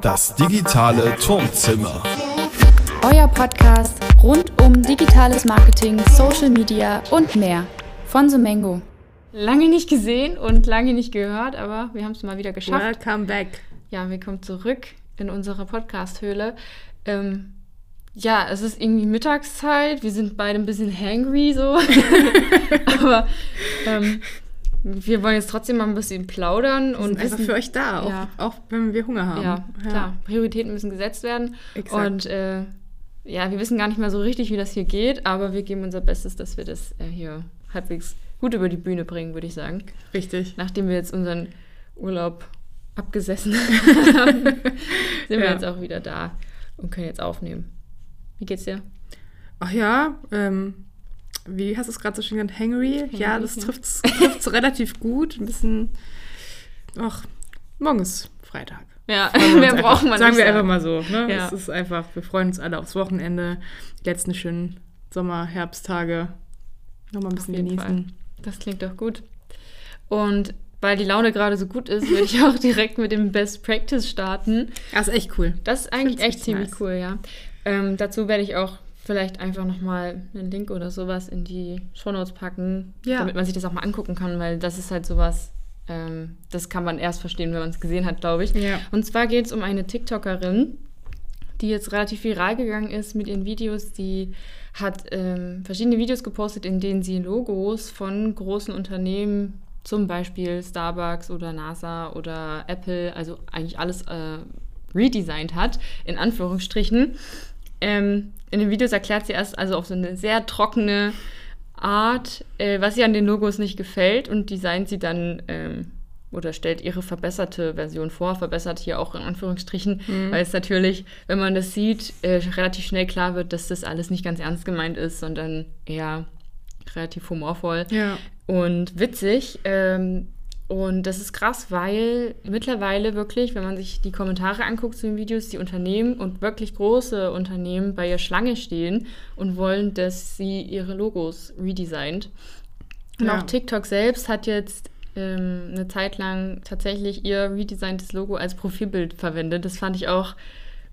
Das digitale Turmzimmer. Euer Podcast rund um digitales Marketing, Social Media und mehr von Sumengo. Lange nicht gesehen und lange nicht gehört, aber wir haben es mal wieder geschafft. Welcome back. Ja, wir kommen zurück in unsere Podcast-Höhle. Ähm, ja, es ist irgendwie Mittagszeit. Wir sind beide ein bisschen hangry so. aber ähm, wir wollen jetzt trotzdem mal ein bisschen plaudern Wir und sind einfach wissen, für euch da, auch, Ja. auch wenn wir Hunger haben. Ja, klar. Prioritäten müssen gesetzt werden. Exakt. Und äh, ja, wir wissen gar nicht mehr so richtig, wie das hier geht, aber wir geben unser Bestes, dass wir das äh, hier halbwegs gut über die Bühne bringen, würde ich sagen. Richtig. Nachdem wir jetzt unseren Urlaub abgesessen haben, sind wir Ja. jetzt auch wieder da und können jetzt aufnehmen. Wie geht's dir? Ach ja, ähm, wie hast du es gerade so schön genannt? Hangry? ja, das trifft es relativ gut. Ein bisschen. Ach, morgen ist Freitag. Ja, wir mehr einfach. man Sagen nicht wir sagen. einfach mal so. Ne? Ja. Es ist einfach, wir freuen uns alle aufs Wochenende. Die letzten schönen Sommer-, Herbsttage. Nochmal ein bisschen genießen. Das klingt doch gut. Und weil die Laune gerade so gut ist, würde ich auch direkt mit dem Best Practice starten. Das ist echt cool. Das ist eigentlich echt ziemlich nice. cool, ja. Ähm, dazu werde ich auch vielleicht einfach nochmal einen Link oder sowas in die Shownotes packen, Ja. damit man sich das auch mal angucken kann, weil das ist halt sowas, ähm, das kann man erst verstehen, wenn man es gesehen hat, glaube ich. Ja. Und zwar geht es um eine TikTokerin, die jetzt relativ viral gegangen ist mit ihren Videos. Die hat ähm, verschiedene Videos gepostet, in denen sie Logos von großen Unternehmen, zum Beispiel Starbucks oder NASA oder Apple, also eigentlich alles äh, redesigned hat, in Anführungsstrichen. Ähm, in den Videos erklärt sie erst also auf so eine sehr trockene Art, äh, was ihr an den Logos nicht gefällt und designt sie dann ähm, oder stellt ihre verbesserte Version vor, verbessert hier auch in Anführungsstrichen, weil es natürlich, wenn man das sieht, äh, relativ schnell klar wird, dass das alles nicht ganz ernst gemeint ist, sondern eher relativ humorvoll Ja. und witzig. Ähm, und das ist krass, weil mittlerweile wirklich, wenn man sich die Kommentare anguckt zu den Videos, die Unternehmen und wirklich große Unternehmen bei ihr Schlange stehen und wollen, dass sie ihre Logos redesignt. Und Ja. auch TikTok selbst hat jetzt ähm, eine Zeit lang tatsächlich ihr redesigntes Logo als Profilbild verwendet. Das fand ich auch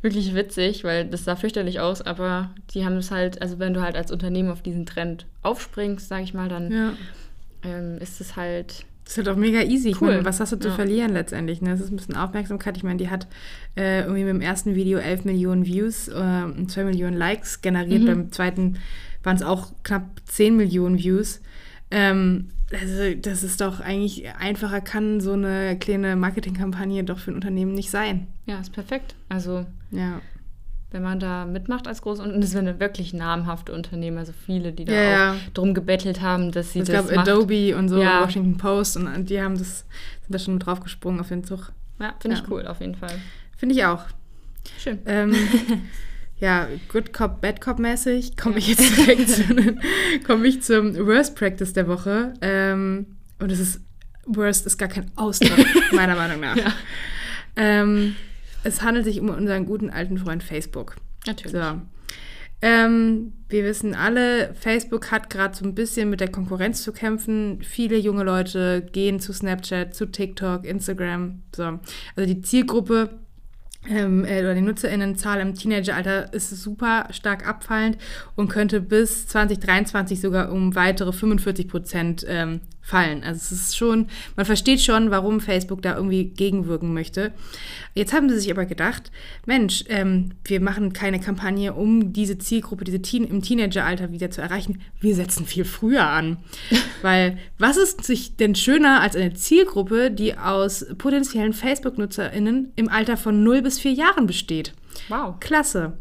wirklich witzig, weil das sah fürchterlich aus, aber die haben es halt, also wenn du halt als Unternehmen auf diesen Trend aufspringst, sage ich mal, dann ja. ähm, ist es halt Das ist halt auch mega easy. Cool. meine, was hast du zu Ja. verlieren letztendlich? Ne? Das ist ein bisschen Aufmerksamkeit. Ich meine, die hat äh, irgendwie mit dem ersten Video 11 Millionen Views äh, und 2 Millionen Likes generiert. Mhm. Beim zweiten waren es auch knapp 10 Millionen Views. Ähm, also das ist doch eigentlich einfacher kann so eine kleine Marketingkampagne doch für ein Unternehmen nicht sein. Ja, ist perfekt. Also, Ja. Wenn man da mitmacht als groß und es sind wirklich namhafte Unternehmen, also viele, die da Ja, ja. auch drum gebettelt haben, dass sie Es das gab macht. Adobe und so, Ja. Washington Post und die haben das, sind da schon draufgesprungen auf den Zug. Ja, finde ich Ja. cool, auf jeden Fall. Finde ich auch. Schön. Ähm, ja, Good Cop, Bad Cop mäßig komme ich jetzt direkt zu, komme ich zum Worst Practice der Woche. Ähm, und es ist, Worst ist gar kein Ausdruck, meiner Meinung nach. Ja. Ähm, es handelt sich um unseren guten alten Freund Facebook. Natürlich. So. Ähm, wir wissen alle, Facebook hat gerade so ein bisschen mit der Konkurrenz zu kämpfen. Viele junge Leute gehen zu Snapchat, zu TikTok, Instagram. So. Also die Zielgruppe ähm, äh, oder die NutzerInnenzahl im Teenageralter ist super stark abfallend und könnte bis 2023 sogar um weitere 45 Prozent ähm, fallen. Also es ist schon, man versteht schon, warum Facebook da irgendwie gegenwirken möchte. Jetzt haben sie sich aber gedacht, Mensch, ähm, wir machen keine Kampagne, um diese Zielgruppe, diese Teen im Teenageralter wieder zu erreichen. Wir setzen viel früher an. Weil was ist sich denn schöner als eine Zielgruppe, die aus potenziellen Facebook-NutzerInnen im Alter von 0 bis 4 Jahren besteht? Wow. Klasse.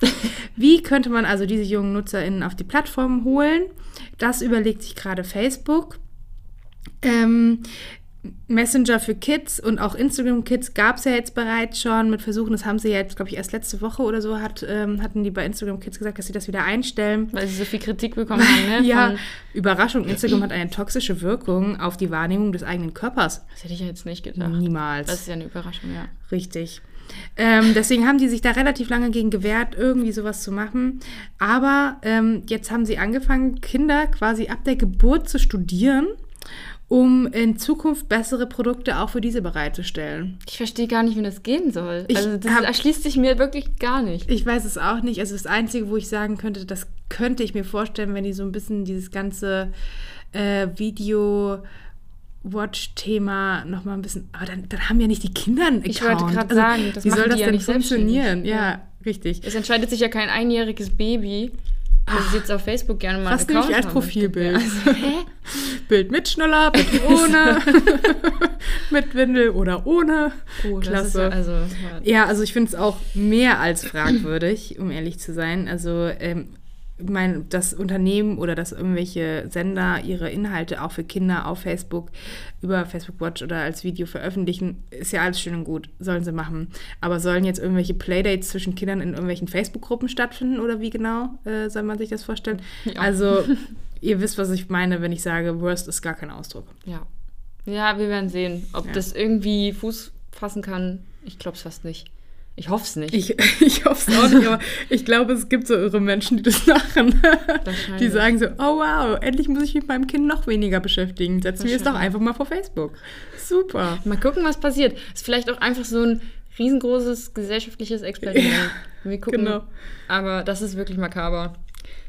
Wie könnte man also diese jungen NutzerInnen auf die Plattform holen? Das überlegt sich gerade Facebook. Ähm, Messenger für Kids und auch Instagram Kids gab es ja jetzt bereits schon mit Versuchen. Das haben sie jetzt, glaube ich, erst letzte Woche oder so hat, ähm, hatten die bei Instagram Kids gesagt, dass sie das wieder einstellen. Weil sie so viel Kritik bekommen haben, ne? ja, Überraschung, Instagram hat eine toxische Wirkung auf die Wahrnehmung des eigenen Körpers. das hätte ich ja jetzt nicht gedacht. Niemals. Das ist ja eine Überraschung, ja. Richtig. Ähm, deswegen haben die sich da relativ lange gegen gewehrt, irgendwie sowas zu machen. Aber ähm, jetzt haben sie angefangen, Kinder quasi ab der Geburt zu studieren um in Zukunft bessere Produkte auch für diese bereitzustellen. Ich verstehe gar nicht, wie das gehen soll. Ich also das hab- erschließt sich mir wirklich gar nicht. Ich weiß es auch nicht. Also das Einzige, wo ich sagen könnte, das könnte ich mir vorstellen, wenn die so ein bisschen dieses ganze äh, Video... Watch-Thema nochmal ein bisschen. Aber dann, dann haben ja nicht die Kinder einen Ich wollte Account. gerade sagen, das wie soll das ja denn nicht funktionieren? selbstständig. Ja, richtig. Es entscheidet sich ja kein einjähriges Baby, das jetzt auf Facebook gerne mal Was einen Account nämlich als Profilbild. Also, hä? Bild mit Schnuller, Bild ohne, mit Windel oder ohne. Oh, Klasse. ja, also, ja. Ja, also ich finde es auch mehr als fragwürdig, um ehrlich zu sein. Also ähm, ich meine, das Unternehmen oder dass irgendwelche Sender ihre Inhalte auch für Kinder auf Facebook über Facebook Watch oder als Video veröffentlichen, ist ja alles schön und gut, sollen sie machen. Aber sollen jetzt irgendwelche Playdates zwischen Kindern in irgendwelchen Facebook-Gruppen stattfinden oder wie genau äh, soll man sich das vorstellen? Ja. Also ihr wisst, was ich meine, wenn ich sage, Worst ist gar kein Ausdruck. Ja. ja, wir werden sehen, ob Ja. das irgendwie Fuß fassen kann. Ich glaube es fast nicht. Ich hoffe es nicht. Ich, ich hoffe es auch nicht, aber ich glaube, es gibt so irre Menschen, die das machen. Die sagen so, oh wow, endlich muss ich mit meinem Kind noch weniger beschäftigen. Setzen wir es doch einfach mal vor Facebook. Super. Mal gucken, was passiert. Ist vielleicht auch einfach so ein riesengroßes gesellschaftliches Experiment. wir gucken. genau. Aber das ist wirklich makaber.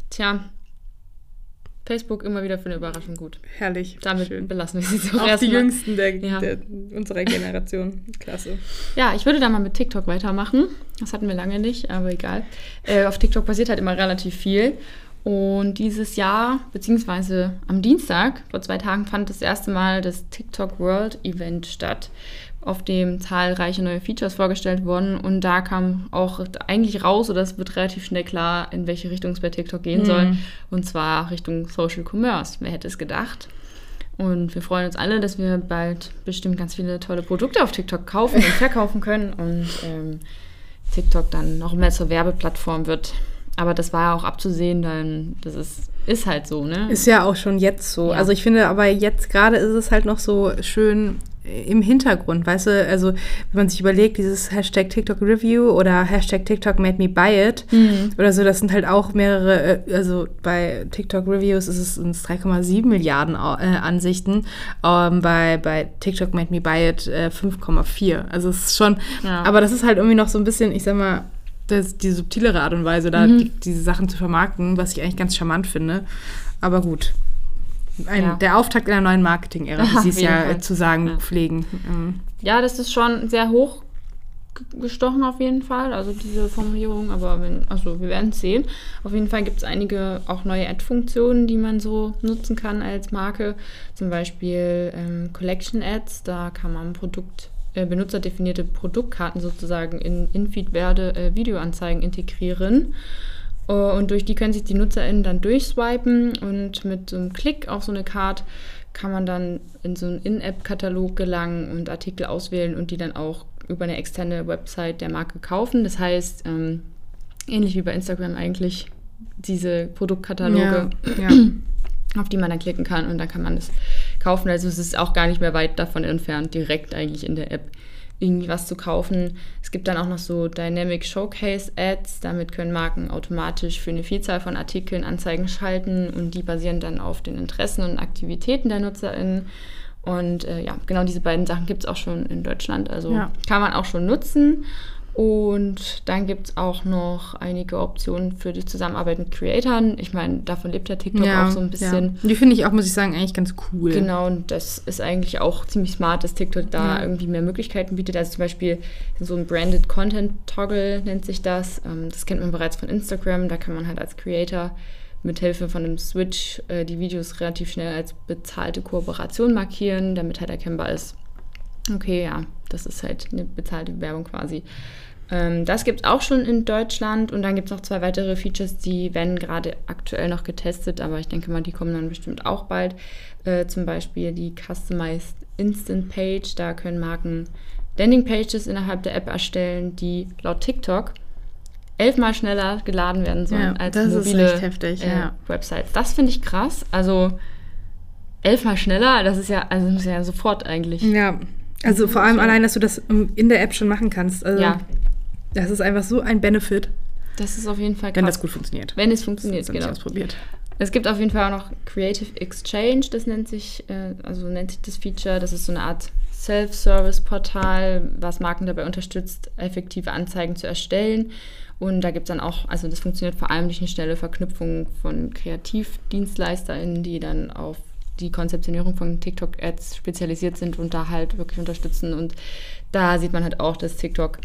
Tja, Facebook immer wieder für eine Überraschung gut. Herrlich. Damit Schön. belassen wir es jetzt auch die. Jüngsten der, Ja. der, unserer Generation. Klasse. Ja, ich würde da mal mit TikTok weitermachen. Das hatten wir lange nicht, aber egal. Äh, auf TikTok passiert halt immer relativ viel. Und dieses Jahr, beziehungsweise am Dienstag, vor zwei Tagen, fand das erste Mal das TikTok World Event statt, auf dem zahlreiche neue Features vorgestellt wurden. Und da kam auch eigentlich raus, oder es wird relativ schnell klar, in welche Richtung es bei TikTok gehen soll. Und zwar Richtung Social Commerce. Wer hätte es gedacht? Und wir freuen uns alle, dass wir bald bestimmt ganz viele tolle Produkte auf TikTok kaufen und verkaufen können und ähm, TikTok dann noch mehr zur Werbeplattform wird. Aber das war ja auch abzusehen, dann das ist, ist halt so, ne? Ist ja auch schon jetzt so. Ja. Also ich finde aber jetzt gerade ist es halt noch so schön äh, im Hintergrund, weißt du, also wenn man sich überlegt, dieses Hashtag TikTok Review oder Hashtag TikTok made me buy it oder so, das sind halt auch mehrere, äh, also bei TikTok Reviews ist es uns 3,7 Milliarden äh, Ansichten, ähm, bei, bei TikTok made me buy it äh, 5,4. Also es ist schon, Ja. aber das ist halt irgendwie noch so ein bisschen, ich sag mal, das, die subtilere Art und Weise, da die, diese Sachen zu vermarkten, was ich eigentlich ganz charmant finde. Aber gut. Ein, Ja. Der Auftakt einer neuen Marketing-Ära, wie sie es ja Fall. zu sagen Ja. pflegen. Ähm, Ja, das ist schon sehr hoch ge- gestochen auf jeden Fall, also diese Formulierung, aber wenn, also wir werden es sehen. Auf jeden Fall gibt es einige auch neue Ad-Funktionen, die man so nutzen kann als Marke. Zum Beispiel ähm, Collection Ads, da kann man Produkt, äh, benutzerdefinierte Produktkarten sozusagen in In-Feed-Werde äh, Videoanzeigen integrieren. Äh, Und durch die können sich die NutzerInnen dann durchswipen und mit so einem Klick auf so eine Card kann man dann in so einen In-App-Katalog gelangen und Artikel auswählen und die dann auch über eine externe Website der Marke kaufen. Das heißt, ähm, ähnlich wie bei Instagram eigentlich diese Produktkataloge, ja, ja. auf die man dann klicken kann und dann kann man das kaufen. Also es ist auch gar nicht mehr weit davon entfernt, direkt eigentlich in der App irgendwie was zu kaufen. Es gibt dann auch noch so Dynamic Showcase Ads. Damit können Marken automatisch für eine Vielzahl von Artikeln Anzeigen schalten und die basieren dann auf den Interessen und Aktivitäten der NutzerInnen. Und äh, ja, genau diese beiden Sachen gibt es auch schon in Deutschland. Also Ja. kann man auch schon nutzen. Und dann gibt es auch noch einige Optionen für die Zusammenarbeit mit Creatoren. Ich meine, davon lebt ja TikTok auch so ein bisschen. Ja. Die finde ich auch, muss ich sagen, eigentlich ganz cool. Genau, und das ist eigentlich auch ziemlich smart, dass TikTok da Ja. irgendwie mehr Möglichkeiten bietet. Also zum Beispiel so ein Branded Content Toggle nennt sich das. Ähm, das kennt man bereits von Instagram. Da kann man halt als Creator mit Hilfe von einem Switch äh, die Videos relativ schnell als bezahlte Kooperation markieren, damit halt erkennbar ist, okay, ja, das ist halt eine bezahlte Werbung quasi. Ähm, das gibt es auch schon in Deutschland und dann gibt es noch zwei weitere Features, die werden gerade aktuell noch getestet, aber ich denke mal, die kommen dann bestimmt auch bald. Äh, zum Beispiel die Customized Instant Page, da können Marken Landing Pages innerhalb der App erstellen, die laut TikTok elfmal schneller geladen werden sollen Ja, als das ist mobile echt heftig, äh, ja. Websites. Das finde ich krass. Also elfmal schneller, das ist ja, also das muss ja sofort eigentlich. Ja. Also vor allem allein, dass du das in der App schon machen kannst. Also, Ja. Das ist einfach so ein Benefit, Das ist auf jeden Fall krass. wenn das gut funktioniert. Wenn es funktioniert, Das ist genau. nicht ausprobiert. Es gibt auf jeden Fall auch noch Creative Exchange, das nennt sich, äh, also nennt sich das Feature. Das ist so eine Art Self-Service-Portal, was Marken dabei unterstützt, effektive Anzeigen zu erstellen. Und da gibt es dann auch, also das funktioniert vor allem durch eine schnelle Verknüpfung von KreativdienstleisterInnen, die dann auf die Konzeptionierung von TikTok-Ads spezialisiert sind und da halt wirklich unterstützen. Und da sieht man halt auch, dass TikTok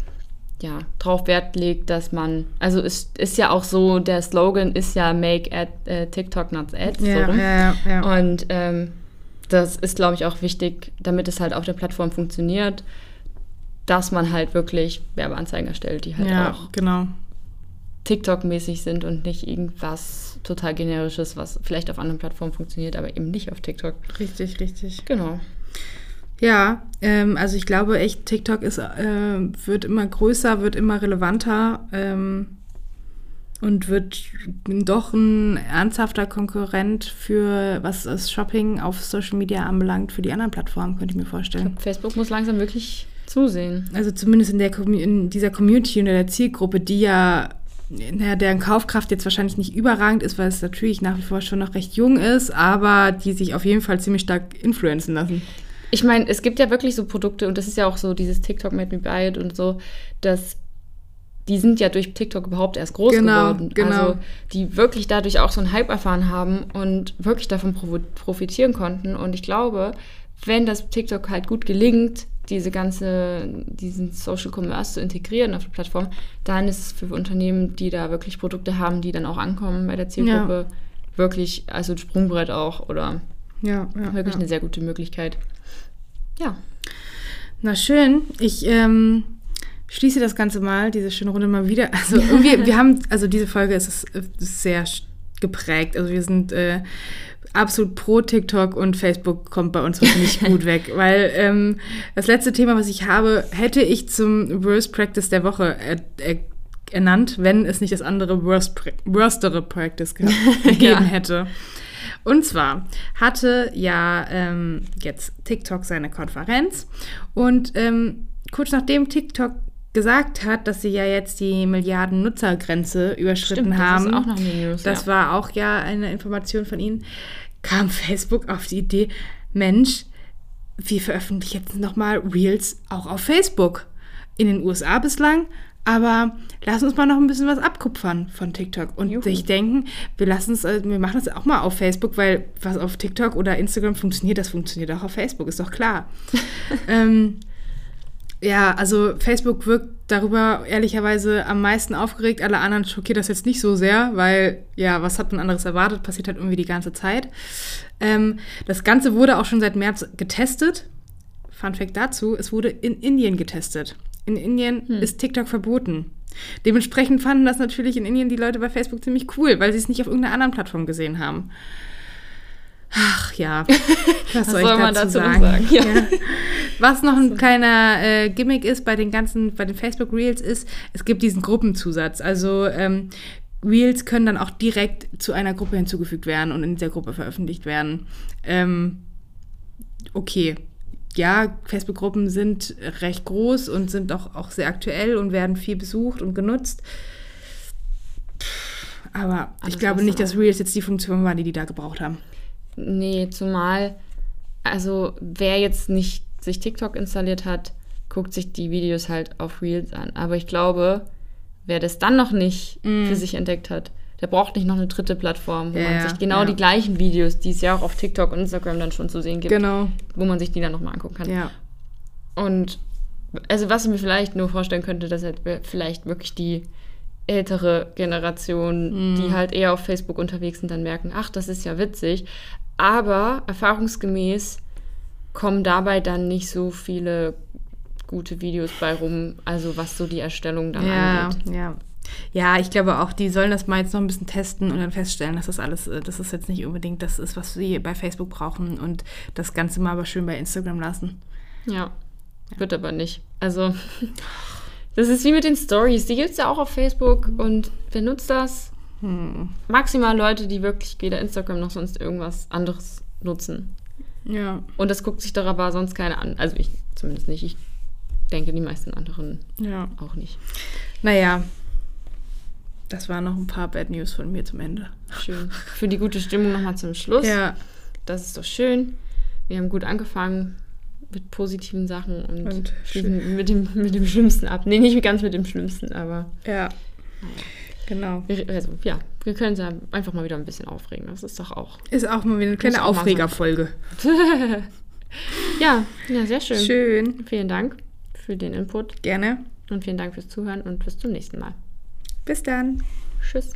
ja, drauf Wert legt, dass man, also es ist ja auch so, der Slogan ist ja Make ad, äh, TikTok not Ads. Ja, so ja, ja. Und ähm, das ist, glaube ich, auch wichtig, damit es halt auf der Plattform funktioniert, dass man halt wirklich Werbeanzeigen erstellt, die halt ja, auch genau. TikTok-mäßig sind und nicht irgendwas total generisches, was vielleicht auf anderen Plattformen funktioniert, aber eben nicht auf TikTok. Richtig, richtig. Genau. Ja, ähm, also ich glaube echt, TikTok ist, äh, wird immer größer, wird immer relevanter ähm, und wird doch ein ernsthafter Konkurrent für, was das Shopping auf Social Media anbelangt, für die anderen Plattformen, könnte ich mir vorstellen. Facebook muss langsam wirklich zusehen. Also zumindest in, der, in dieser Community und in der Zielgruppe, die ja, naja, deren Kaufkraft jetzt wahrscheinlich nicht überragend ist, weil es natürlich nach wie vor schon noch recht jung ist, aber die sich auf jeden Fall ziemlich stark influenzen lassen. Ich meine, es gibt ja wirklich so Produkte und das ist ja auch so dieses TikTok Made Me Buy It und so, dass die sind ja durch TikTok überhaupt erst groß Genau, geworden. genau. Also die wirklich dadurch auch so einen Hype erfahren haben und wirklich davon profitieren konnten. Und ich glaube, wenn das TikTok halt gut gelingt, diese ganze, diesen Social Commerce zu integrieren auf der Plattform, dann ist es für Unternehmen, die da wirklich Produkte haben, die dann auch ankommen bei der Zielgruppe, wirklich, also ein Sprungbrett auch oder Ja, ja. wirklich ja. eine sehr gute Möglichkeit. Ja. Na schön. Ich ähm, schließe das Ganze mal, diese schöne Runde mal wieder. Also irgendwie, wir haben, also diese Folge ist, ist sehr geprägt. Also wir sind äh, absolut pro TikTok und Facebook kommt bei uns wirklich nicht gut weg. Weil ähm, das letzte Thema, was ich habe, hätte ich zum Worst Practice der Woche äh, äh, ernannt, wenn es nicht das andere Worst, Worstere Practice ge gegeben Ja. hätte. Und zwar hatte ja ähm, jetzt TikTok seine Konferenz und ähm, kurz nachdem TikTok gesagt hat, dass sie ja jetzt die Milliarden Nutzergrenze überschritten Stimmt, das haben, ist auch noch eine News, das ja. war auch ja eine Information von ihnen, kam Facebook auf die Idee, Mensch, wir veröffentlichen jetzt nochmal Reels auch auf Facebook. In den USA bislang, aber lass uns mal noch ein bisschen was abkupfern von TikTok und Juhu. sich denken, wir lassen es, äh, wir machen das auch mal auf Facebook, weil was auf TikTok oder Instagram funktioniert, das funktioniert auch auf Facebook, ist doch klar. ähm, ja, also Facebook wirkt darüber ehrlicherweise am meisten aufgeregt. Alle anderen schockiert das jetzt nicht so sehr, weil, ja, was hat man anderes erwartet? Passiert halt irgendwie die ganze Zeit. Ähm, das Ganze wurde auch schon seit März getestet. Fun Fact dazu, es wurde in Indien getestet. In Indien ist TikTok verboten. Dementsprechend fanden das natürlich in Indien die Leute bei Facebook ziemlich cool, weil sie es nicht auf irgendeiner anderen Plattform gesehen haben. Ach ja, was soll, soll ich man dazu, sagen? sagen? Ja. Was noch ein kleiner äh, Gimmick ist bei den ganzen, bei den Facebook Reels ist, es gibt diesen Gruppenzusatz. Also ähm, Reels können dann auch direkt zu einer Gruppe hinzugefügt werden und in dieser Gruppe veröffentlicht werden. Ähm, okay. Ja, Facebook-Gruppen sind recht groß und sind auch, auch sehr aktuell und werden viel besucht und genutzt. Aber ich Alles, glaube was nicht, dass Reels jetzt die Funktion war, die die da gebraucht haben. Nee, zumal, also wer jetzt nicht sich TikTok installiert hat, guckt sich die Videos halt auf Reels an. Aber ich glaube, wer das dann noch nicht für sich entdeckt hat, der braucht nicht noch eine dritte Plattform, wo. Ja, man sich genau ja. die gleichen Videos, die es ja auch auf TikTok und Instagram dann schon zu sehen gibt, Genau. wo man sich die dann nochmal angucken kann. Ja. Und also was ich mir vielleicht nur vorstellen könnte, dass halt vielleicht wirklich die ältere Generation, Mhm. die halt eher auf Facebook unterwegs sind, dann merken, ach, das ist ja witzig. Aber erfahrungsgemäß kommen dabei dann nicht so viele gute Videos bei rum, also was so die Erstellung dann Ja, angeht. ja. Ja, ich glaube auch, die sollen das mal jetzt noch ein bisschen testen und dann feststellen, dass das alles, äh, dass das jetzt nicht unbedingt das ist, was sie bei Facebook brauchen und das Ganze mal aber schön bei Instagram lassen. Ja, wird aber nicht. Also, das ist wie mit den Stories. Die gibt es ja auch auf Facebook und wer nutzt das? Hm. Maximal Leute, die wirklich weder Instagram noch sonst irgendwas anderes nutzen. Ja, Und das guckt sich doch aber sonst keiner an. Also ich zumindest nicht. Ich denke, die meisten anderen ja. auch nicht. Naja. Das waren noch ein paar Bad News von mir zum Ende. Schön. Für die gute Stimmung nochmal zum Schluss. Ja, Das ist doch schön. Wir haben gut angefangen mit positiven Sachen und, Und schließen mit dem, mit dem Schlimmsten ab. Nee, nicht ganz mit dem Schlimmsten, aber ja. Genau. wir, also, ja, wir können uns ja einfach mal wieder ein bisschen aufregen. Das ist doch auch. Ist auch mal wieder eine kleine. Aufregerfolge. Ja, ja, sehr schön. Schön. Vielen Dank für den Input Gerne. und vielen Dank fürs Zuhören und bis zum nächsten Mal. Bis dann. Tschüss.